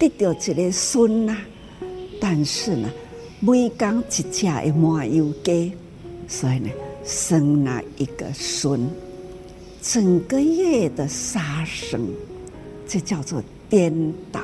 得到一个孙呐，但是呢，每天一只的麻油鸡，所以呢，生了一个孙，整个夜的杀生，这叫做颠倒。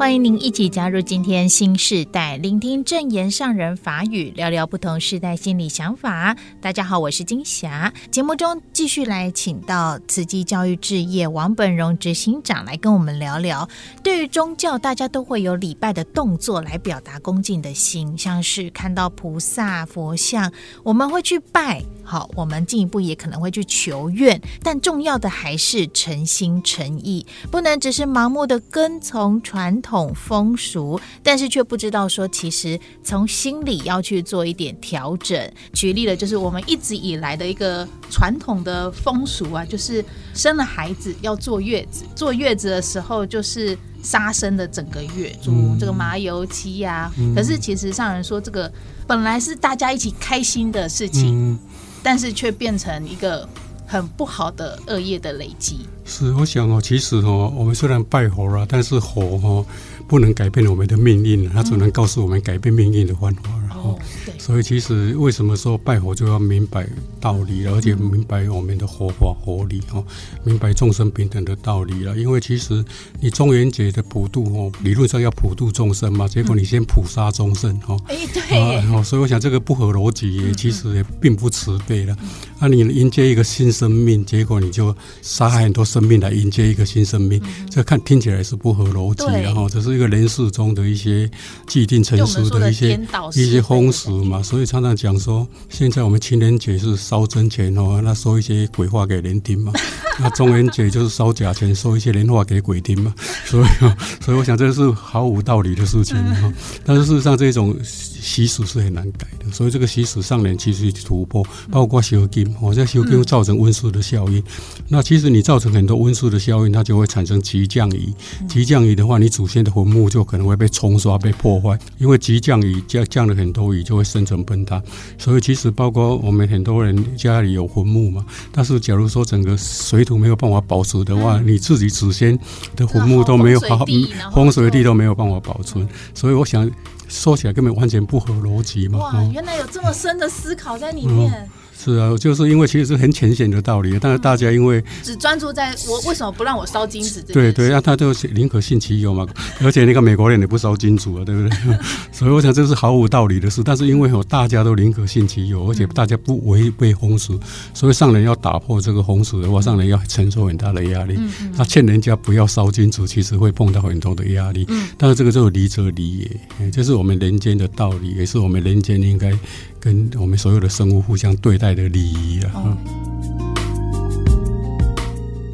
欢迎您一起加入今天新世代，聆听正言上人法语，聊聊不同世代心理想法。大家好，我是金霞。节目中继续来请到慈济教育置业王本荣执行长来跟我们聊聊。对于宗教，大家都会有礼拜的动作来表达恭敬的心，像是看到菩萨、佛像，我们会去拜。好，我们进一步也可能会去求愿，但重要的还是诚心诚意，不能只是盲目的跟从传统风俗，但是却不知道说，其实从心里要去做一点调整。举例了，就是我们一直以来的一个传统的风俗啊，就是生了孩子要坐月子，坐月子的时候就是杀生的整个月，煮这个麻油鸡呀、啊。可是其实上人说，这个本来是大家一起开心的事情。但是却变成一个很不好的恶业的累积。是，我想哦，其实哦，我们虽然拜佛了，但是佛哦，不能改变我们的命运，它只能告诉我们改变命运的方法。哦，对，所以其实为什么说拜佛就要明白道理，而且明白我们的佛法佛理哦，明白众生平等的道理了。因为其实你中元节的普渡哦，理论上要普渡众生嘛，结果你先普杀众生哦。哎，对。所以我想这个不合逻辑，也其实也并不慈悲了。那你迎接一个新生命，结果你就杀害很多生命来迎接一个新生命，这看听起来是不合逻辑，然后这是一个人世中的一些既定成熟的一些一些。风俗嘛，所以常常讲说，现在我们情人节是烧真钱哦，那说一些鬼话给人听嘛；那中元节就是烧假钱，收一些人话给鬼听嘛。所以，所以我想这是毫无道理的事情哈。但是事实上，这种习俗是很难改的。所以这个习俗上人其实突破，包括修经，我在修经造成温室的效应。那其实你造成很多温室的效应，它就会产生急降雨。急降雨的话，你祖先的坟墓就可能会被冲刷、被破坏，因为急降雨降降了很多。雨就会生成崩塌，所以其实包括我们很多人家里有坟墓嘛，但是假如说整个水土没有办法保持的话，你自己祖先的坟墓都没有好，风水地都没有办法保存，所以我想说起来根本完全不合逻辑嘛。哇，原来有这么深的思考在里面。嗯是啊，就是因为其实是很浅显的道理，但是大家因为只专注在我为什么不让我烧金子？对对，那他就宁可信其有嘛。而且那个美国人也不烧金主啊，对不对？所以我想这是毫无道理的事。但是因为大家都宁可信其有，而且大家不违背风俗，所以上人要打破这个风俗的话，上人要承受很大的压力。他劝人家不要烧金子，其实会碰到很多的压力。但是这个就是礼则礼也，这是我们人间的道理，也是我们人间应该。跟我们所有的生物互相对待的礼仪啊，哦、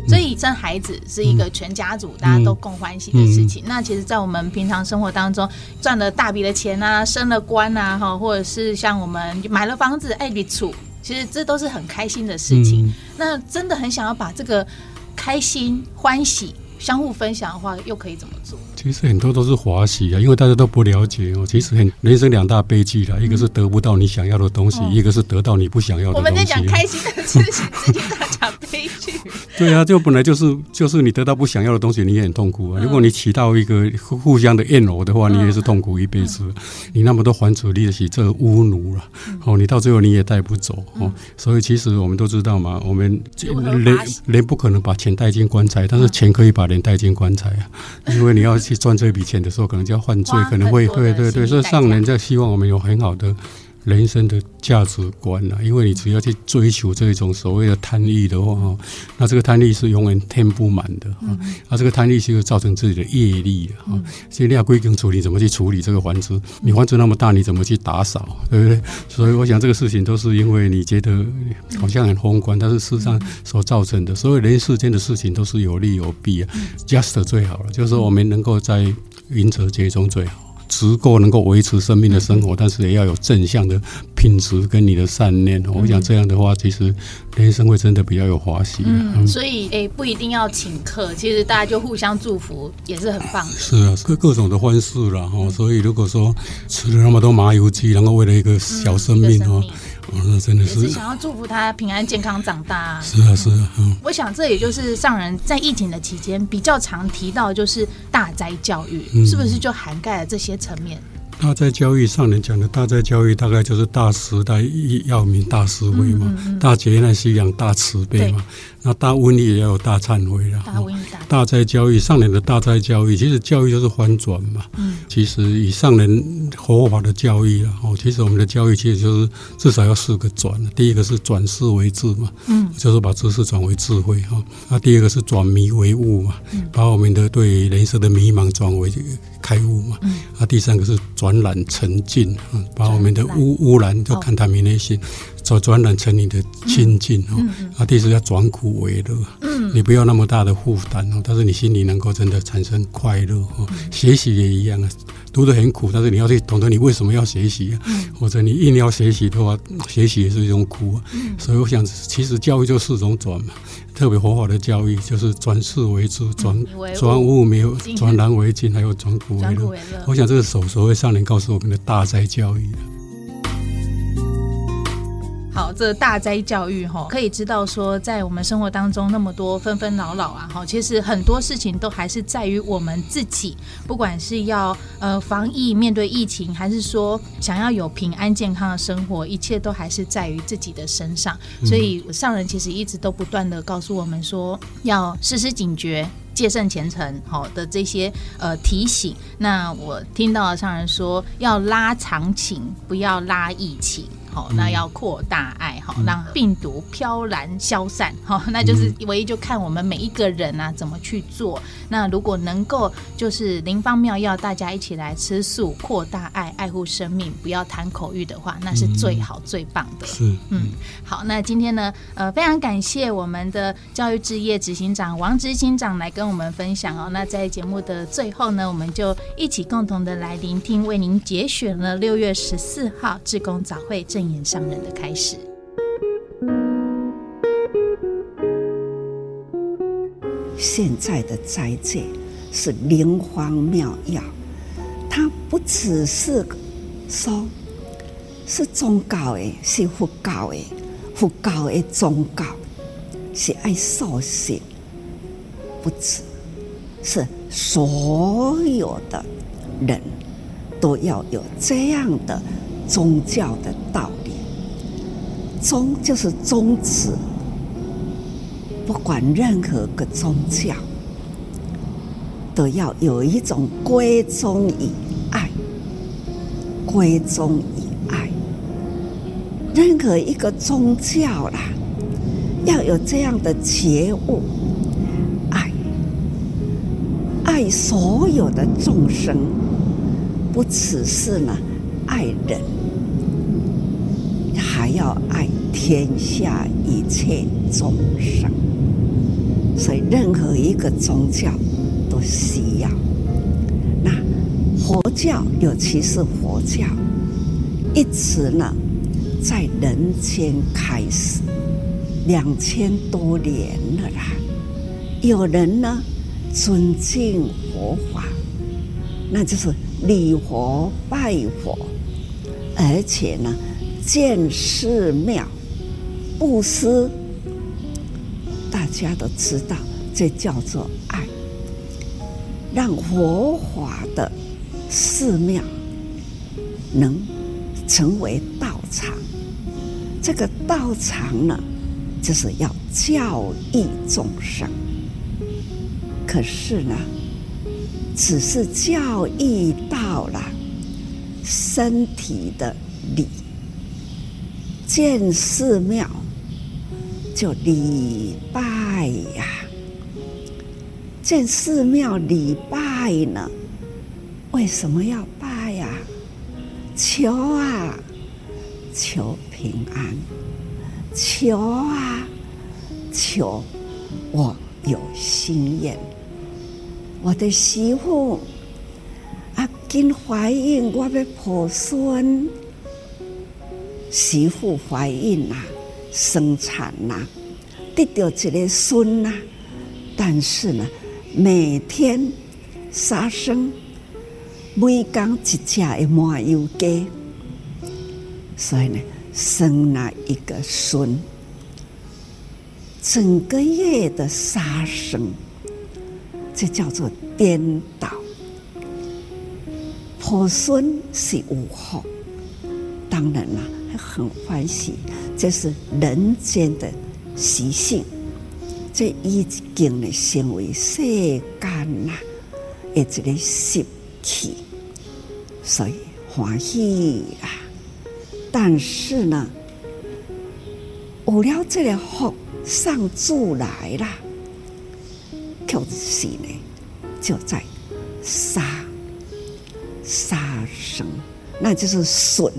所以生孩子是一个全家族大家都共欢喜的事情。嗯嗯、那其实，在我们平常生活当中，赚了大笔的钱啊，升了官啊，哈，或者是像我们买了房子，哎，别处，其实这都是很开心的事情。嗯、那真的很想要把这个开心欢喜相互分享的话，又可以怎么做？其实很多都是华喜啊，因为大家都不了解哦。其实很人生两大悲剧啦，一个是得不到你想要的东西，一个是得到你不想要的东西。我们在讲开心的事情，直接在讲悲剧。对啊，就本来就是就是你得到不想要的东西，你也很痛苦啊。如果你起到一个互相的怨偶的话，你也是痛苦一辈子。你那么多还主力的起这个巫奴了，哦，你到最后你也带不走哦。所以其实我们都知道嘛，我们人人不可能把钱带进棺材，但是钱可以把人带进棺材啊，因为你要去。赚这笔钱的时候，可能就要犯罪，可能会对对对，所以上人在希望我们有很好的人生的价值观啊，因为你只要去追求这种所谓的贪欲的话，那这个贪欲是永远填不满的啊，那这个贪欲是会造成自己的业力啊。所以你要归根处理，怎么去处理这个房子？你房子那么大，你怎么去打扫？对不对？所以我想这个事情都是因为你觉得好像很宏观，但是事实上所造成的，所有人世间的事情都是有利有弊啊。Just 最好了，就是我们能够在原则界中最好。足够能够维持生命的生活，但是也要有正向的品质跟你的善念。我想这样的话，其实人生会真的比较有华喜。嗯，所以诶、欸，不一定要请客，其实大家就互相祝福也是很棒的。是啊，各各种的欢事啦。哈。所以如果说吃了那么多麻油鸡，然后为了一个小生命哈。哦，那真的是，是想要祝福他平安健康长大啊。是啊，是啊，嗯。我想这也就是上人在疫情的期间比较常提到，就是大灾教育，嗯、是不是就涵盖了这些层面？大灾教育上人讲的大灾教育，大概就是大时代要明大思维嘛，嗯嗯嗯、大劫难是一样大慈悲嘛。那大瘟疫也要有大忏悔了。大瘟疫大。大灾教育上人的大灾教育，其实教育就是翻转嘛。嗯。其实以上人佛法的教育啊，哦，其实我们的教育其实就是至少要四个转。第一个是转世为智嘛，嗯，就是把知识转为智慧哈。那第二个是转迷为悟嘛，嗯，把我们的对人生的迷茫转为开悟嘛。嗯。那第三个是转染成净，嗯，把我们的污污染就看他们内心。转转染成你的清净哦，啊，第四要转苦为乐，嗯，你不要那么大的负担哦，但是你心里能够真的产生快乐哦。嗯、学习也一样啊，读得很苦，但是你要去懂得你为什么要学习啊，嗯、或者你硬要学习的话，学习也是一种苦所以我想，其实教育就四种转嘛，特别佛法的教育就是转世为智，转转物没有，转难为净，还有转苦为乐。我想这个所所谓上人告诉我们的大哉教育。好，这大灾教育哈，可以知道说，在我们生活当中那么多纷纷扰扰啊，哈，其实很多事情都还是在于我们自己，不管是要呃防疫面对疫情，还是说想要有平安健康的生活，一切都还是在于自己的身上。所以上人其实一直都不断的告诉我们说，要时时警觉，戒慎前程，好的这些呃提醒。那我听到上人说，要拉长情，不要拉疫情。好，那要扩大爱，好，让病毒飘然消散，好，那就是唯一就看我们每一个人啊怎么去做。那如果能够就是灵方妙药，大家一起来吃素，扩大爱，爱护生命，不要谈口欲的话，那是最好最棒的。是，嗯，好，那今天呢，呃，非常感谢我们的教育置业执行长王执行长来跟我们分享哦。那在节目的最后呢，我们就一起共同的来聆听，为您节选了六月十四号志工早会正言上人的开始。现在的斋戒是灵方妙药，它不只是说，是宗教诶，是佛教诶，佛教诶宗教是爱受刑，不止是所有的人都要有这样的宗教的道。宗就是宗旨。不管任何个宗教，都要有一种归宗以爱，归宗以爱。任何一个宗教啦，要有这样的觉悟，爱，爱所有的众生，不只是呢爱人，还要爱天下一切众生。所以，任何一个宗教都需要。那佛教，尤其是佛教，一直呢在人间开始两千多年了啦。有人呢尊敬佛法，那就是礼佛拜佛，而且呢建寺庙、布施。大家都知道，这叫做爱，让佛法的寺庙能成为道场。这个道场呢，就是要教育众生。可是呢，只是教育到了身体的理，建寺庙。就礼拜呀，建寺庙礼拜呢？为什么要拜呀？求啊，求平安，求啊，求我有心愿，我的媳妇啊，今怀孕，我要抱孙，媳妇怀孕啦。生产呐、啊，得到一个孙呐，但是呢，每天杀生，每缸一只的麻油鸡，所以呢，生了一个孙，整个夜的杀生，这叫做颠倒。抱孙是有福，当然了，很欢喜，这是人间的习性，这已经呢成为世间呐，一个习气，所以欢喜啊。但是呢，有了这个福上主来了，就是呢，就在杀。杀生，那就是损。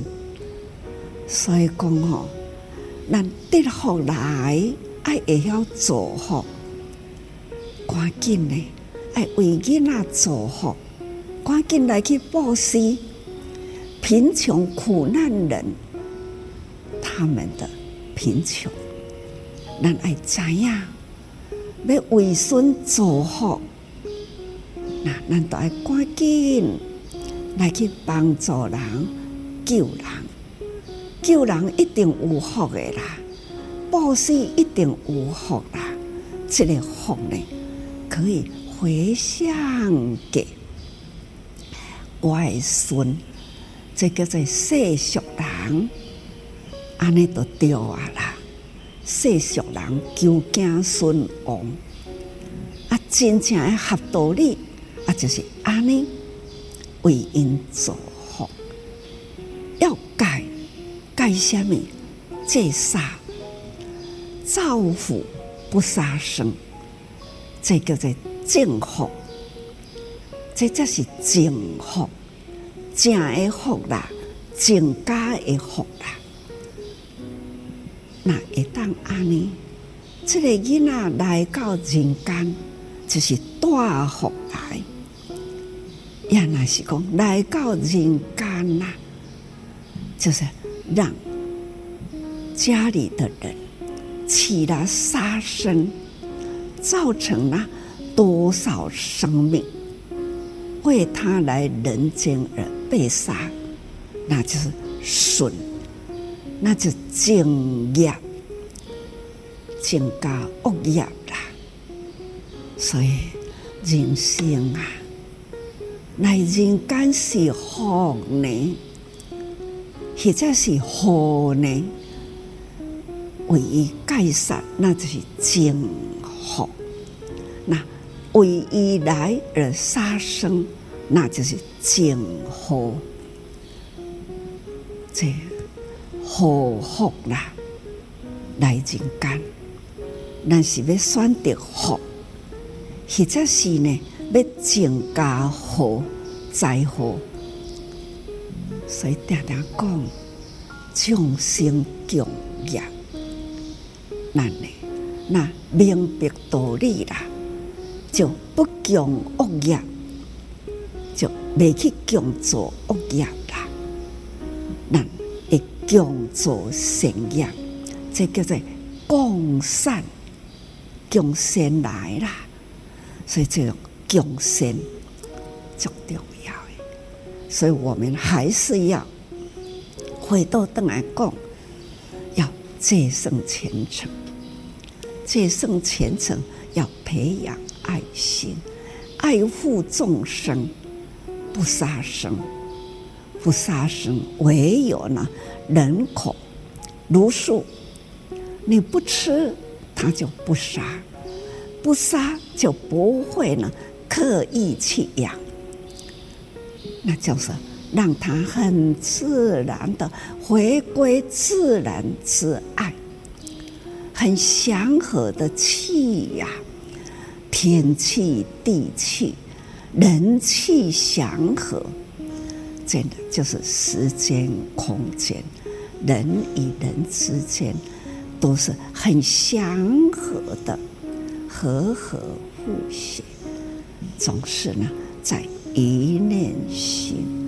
所以讲吼，咱得福来，爱会晓做好，赶紧呢，爱为囡仔做好，赶紧来去布施贫穷苦难人，他们的贫穷，咱爱知影，要为孙做好，那咱都爱赶紧。来去帮助人、救人，救人一定有福的啦，布施一定有福啦。这个福呢，可以回向给外孙，这个在世俗人，安尼都对啊啦。世俗人求子孙王，啊，真正的合道理啊，就是安尼。为因做福，要改改什么？戒杀，造福不杀生，这叫做正福。这才是正福，正的福啦，正家的福啦。那一旦安尼，这个囡仔来到人间，就是大福来。原来是讲来到人间呐，就是让家里的人起了杀生，造成了多少生命为他来人间而被杀，那就是损，那就正业，增加恶业啦。所以人生啊。来人间是福呢，或者是祸呢？为伊戒杀，那就是正福；那为伊来而杀生，那就是正祸。这祸福啦，来人间，那是要选择福，或者是呢？要增加好灾祸，所以常常讲众生共业，难呢？那明白道理啦，就不共恶业，就未去共做恶业啦。那会共做善业，这叫做共善，共善来啦。所以这种。共生最重要，所以我们还是要回到邓来讲，要戒慎虔诚，戒慎虔诚要培养爱心，爱护众生，不杀生，不杀生，唯有呢人口如数，你不吃，他就不杀，不杀就不会呢。刻意去养，那就是让他很自然的回归自然之爱，很祥和的气呀，天气、地气、人气祥和，真的就是时间、空间，人与人之间都是很祥和的，和和和谐。总是呢，在一念心。